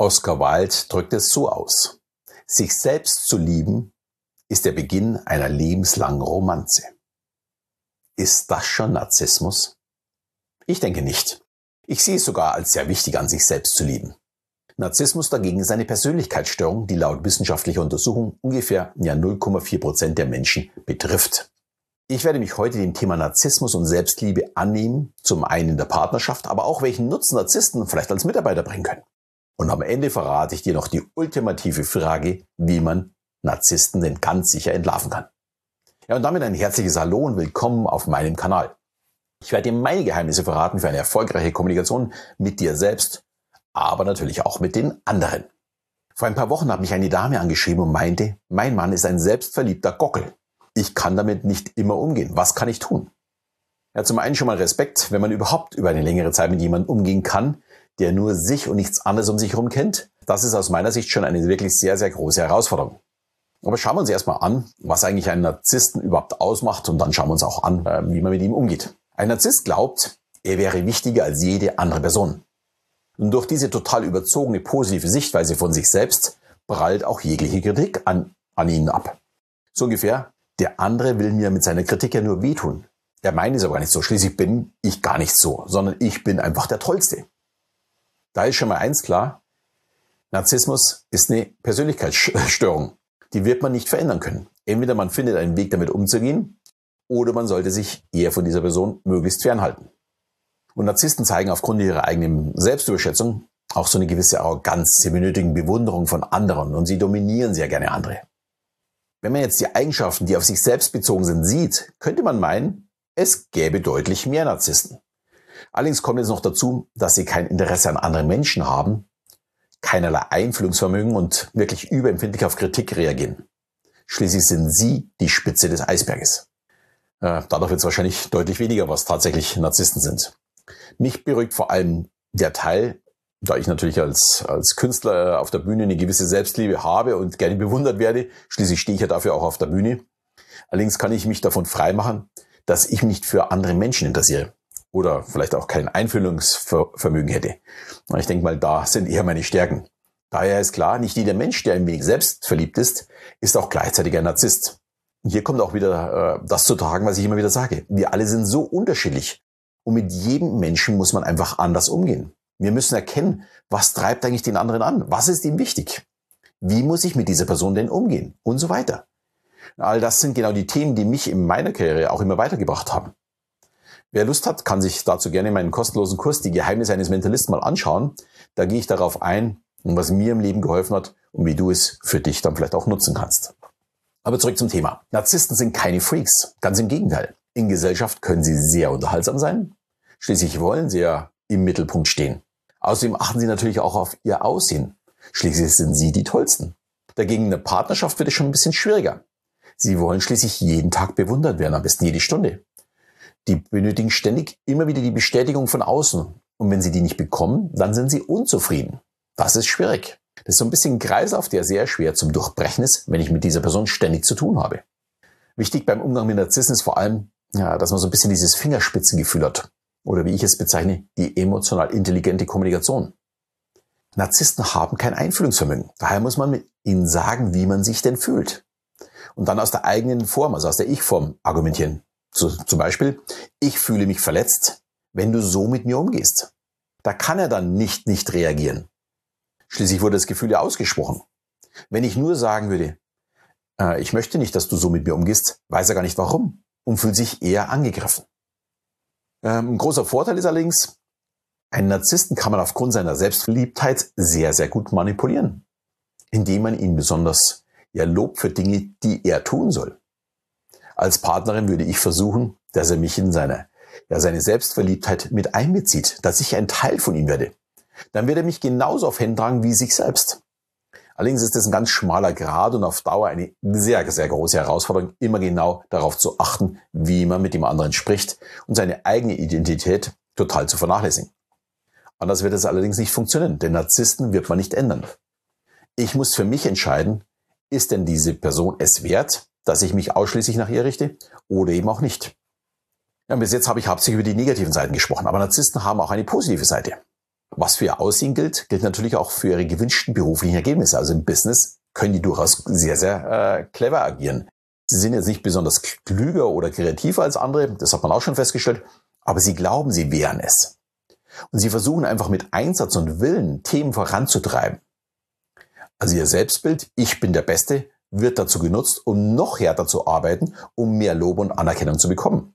Oscar Wilde drückt es so aus. Sich selbst zu lieben ist der Beginn einer lebenslangen Romanze. Ist das schon Narzissmus? Ich denke nicht. Ich sehe es sogar als sehr wichtig an, sich selbst zu lieben. Narzissmus dagegen ist eine Persönlichkeitsstörung, die laut wissenschaftlicher Untersuchung ungefähr ja 0,4 Prozent der Menschen betrifft. Ich werde mich heute dem Thema Narzissmus und Selbstliebe annehmen, zum einen in der Partnerschaft, aber auch welchen Nutzen Narzissten vielleicht als Mitarbeiter bringen können. Und am Ende verrate ich dir noch die ultimative Frage, wie man Narzissten denn ganz sicher entlarven kann. Ja, und damit ein herzliches Hallo und willkommen auf meinem Kanal. Ich werde dir meine Geheimnisse verraten für eine erfolgreiche Kommunikation mit dir selbst, aber natürlich auch mit den anderen. Vor ein paar Wochen hat mich eine Dame angeschrieben und meinte, mein Mann ist ein selbstverliebter Gockel. Ich kann damit nicht immer umgehen. Was kann ich tun? Ja, zum einen schon mal Respekt, wenn man überhaupt über eine längere Zeit mit jemandem umgehen kann, der nur sich und nichts anderes um sich herum kennt, das ist aus meiner Sicht schon eine wirklich sehr, sehr große Herausforderung. Aber schauen wir uns erstmal an, was eigentlich einen Narzissten überhaupt ausmacht und dann schauen wir uns auch an, äh, wie man mit ihm umgeht. Ein Narzisst glaubt, er wäre wichtiger als jede andere Person. Und durch diese total überzogene positive Sichtweise von sich selbst prallt auch jegliche Kritik an, an ihnen ab. So ungefähr, der andere will mir mit seiner Kritik ja nur wehtun. Er meint es aber gar nicht so. Schließlich bin ich gar nicht so, sondern ich bin einfach der Tollste. Da ist schon mal eins klar. Narzissmus ist eine Persönlichkeitsstörung. Die wird man nicht verändern können. Entweder man findet einen Weg damit umzugehen oder man sollte sich eher von dieser Person möglichst fernhalten. Und Narzissten zeigen aufgrund ihrer eigenen Selbstüberschätzung auch so eine gewisse Arroganz. Sie benötigen Bewunderung von anderen und sie dominieren sehr gerne andere. Wenn man jetzt die Eigenschaften, die auf sich selbst bezogen sind, sieht, könnte man meinen, es gäbe deutlich mehr Narzissten. Allerdings kommt jetzt noch dazu, dass sie kein Interesse an anderen Menschen haben, keinerlei Einfühlungsvermögen und wirklich überempfindlich auf Kritik reagieren. Schließlich sind sie die Spitze des Eisberges. Äh, dadurch wird es wahrscheinlich deutlich weniger, was tatsächlich Narzissten sind. Mich beruhigt vor allem der Teil, da ich natürlich als, als Künstler auf der Bühne eine gewisse Selbstliebe habe und gerne bewundert werde, schließlich stehe ich ja dafür auch auf der Bühne. Allerdings kann ich mich davon freimachen, dass ich mich für andere Menschen interessiere oder vielleicht auch kein Einfühlungsvermögen hätte. Ich denke mal, da sind eher meine Stärken. Daher ist klar, nicht jeder Mensch, der ein wenig selbst verliebt ist, ist auch gleichzeitig ein Narzisst. Hier kommt auch wieder äh, das zu tragen, was ich immer wieder sage. Wir alle sind so unterschiedlich. Und mit jedem Menschen muss man einfach anders umgehen. Wir müssen erkennen, was treibt eigentlich den anderen an? Was ist ihm wichtig? Wie muss ich mit dieser Person denn umgehen? Und so weiter. All das sind genau die Themen, die mich in meiner Karriere auch immer weitergebracht haben. Wer Lust hat, kann sich dazu gerne meinen kostenlosen Kurs Die Geheimnisse eines Mentalisten mal anschauen. Da gehe ich darauf ein, was mir im Leben geholfen hat und wie du es für dich dann vielleicht auch nutzen kannst. Aber zurück zum Thema. Narzissten sind keine Freaks. Ganz im Gegenteil. In Gesellschaft können sie sehr unterhaltsam sein. Schließlich wollen sie ja im Mittelpunkt stehen. Außerdem achten sie natürlich auch auf ihr Aussehen. Schließlich sind sie die Tollsten. Dagegen in der Partnerschaft wird es schon ein bisschen schwieriger. Sie wollen schließlich jeden Tag bewundert werden, am besten jede Stunde. Die benötigen ständig immer wieder die Bestätigung von außen. Und wenn sie die nicht bekommen, dann sind sie unzufrieden. Das ist schwierig. Das ist so ein bisschen Kreislauf, der sehr schwer zum Durchbrechen ist, wenn ich mit dieser Person ständig zu tun habe. Wichtig beim Umgang mit Narzissen ist vor allem, ja, dass man so ein bisschen dieses Fingerspitzengefühl hat. Oder wie ich es bezeichne, die emotional intelligente Kommunikation. Narzissten haben kein Einfühlungsvermögen. Daher muss man mit ihnen sagen, wie man sich denn fühlt. Und dann aus der eigenen Form, also aus der Ich-Form argumentieren. So, zum Beispiel, ich fühle mich verletzt, wenn du so mit mir umgehst. Da kann er dann nicht nicht reagieren. Schließlich wurde das Gefühl ja ausgesprochen. Wenn ich nur sagen würde, äh, ich möchte nicht, dass du so mit mir umgehst, weiß er gar nicht warum und fühlt sich eher angegriffen. Ähm, ein großer Vorteil ist allerdings, einen Narzissten kann man aufgrund seiner Selbstverliebtheit sehr, sehr gut manipulieren, indem man ihn besonders ja, lobt für Dinge, die er tun soll. Als Partnerin würde ich versuchen, dass er mich in seine, ja, seine Selbstverliebtheit mit einbezieht, dass ich ein Teil von ihm werde. Dann wird er mich genauso auf Händen tragen wie sich selbst. Allerdings ist das ein ganz schmaler Grad und auf Dauer eine sehr, sehr große Herausforderung, immer genau darauf zu achten, wie man mit dem anderen spricht und seine eigene Identität total zu vernachlässigen. Anders wird es allerdings nicht funktionieren, denn Narzissten wird man nicht ändern. Ich muss für mich entscheiden, ist denn diese Person es wert, dass ich mich ausschließlich nach ihr richte oder eben auch nicht. Ja, bis jetzt habe ich hauptsächlich über die negativen Seiten gesprochen, aber Narzissten haben auch eine positive Seite. Was für ihr Aussehen gilt, gilt natürlich auch für ihre gewünschten beruflichen Ergebnisse. Also im Business können die durchaus sehr, sehr äh, clever agieren. Sie sind jetzt nicht besonders klüger oder kreativer als andere, das hat man auch schon festgestellt, aber sie glauben, sie wären es. Und sie versuchen einfach mit Einsatz und Willen Themen voranzutreiben. Also ihr Selbstbild, ich bin der Beste, wird dazu genutzt, um noch härter zu arbeiten, um mehr Lob und Anerkennung zu bekommen.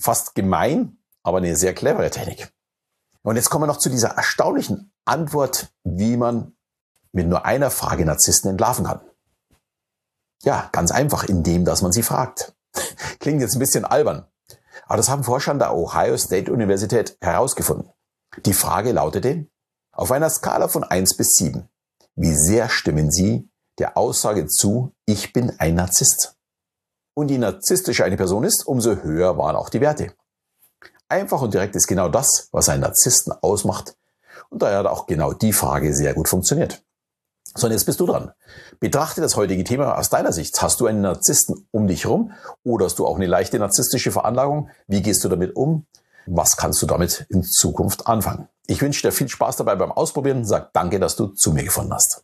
Fast gemein, aber eine sehr clevere Technik. Und jetzt kommen wir noch zu dieser erstaunlichen Antwort, wie man mit nur einer Frage Narzissten entlarven kann. Ja, ganz einfach, indem, dass man sie fragt. Klingt jetzt ein bisschen albern. Aber das haben Forscher an der Ohio State Universität herausgefunden. Die Frage lautete, auf einer Skala von 1 bis 7, wie sehr stimmen Sie der Aussage zu, ich bin ein Narzisst? Und je narzisstischer eine Person ist, umso höher waren auch die Werte. Einfach und direkt ist genau das, was einen Narzissten ausmacht. Und daher hat auch genau die Frage sehr gut funktioniert. So, und jetzt bist du dran. Betrachte das heutige Thema aus deiner Sicht. Hast du einen Narzissten um dich herum oder hast du auch eine leichte narzisstische Veranlagung? Wie gehst du damit um? Was kannst du damit in Zukunft anfangen? Ich wünsche dir viel Spaß dabei beim Ausprobieren. Sag danke, dass du zu mir gefunden hast.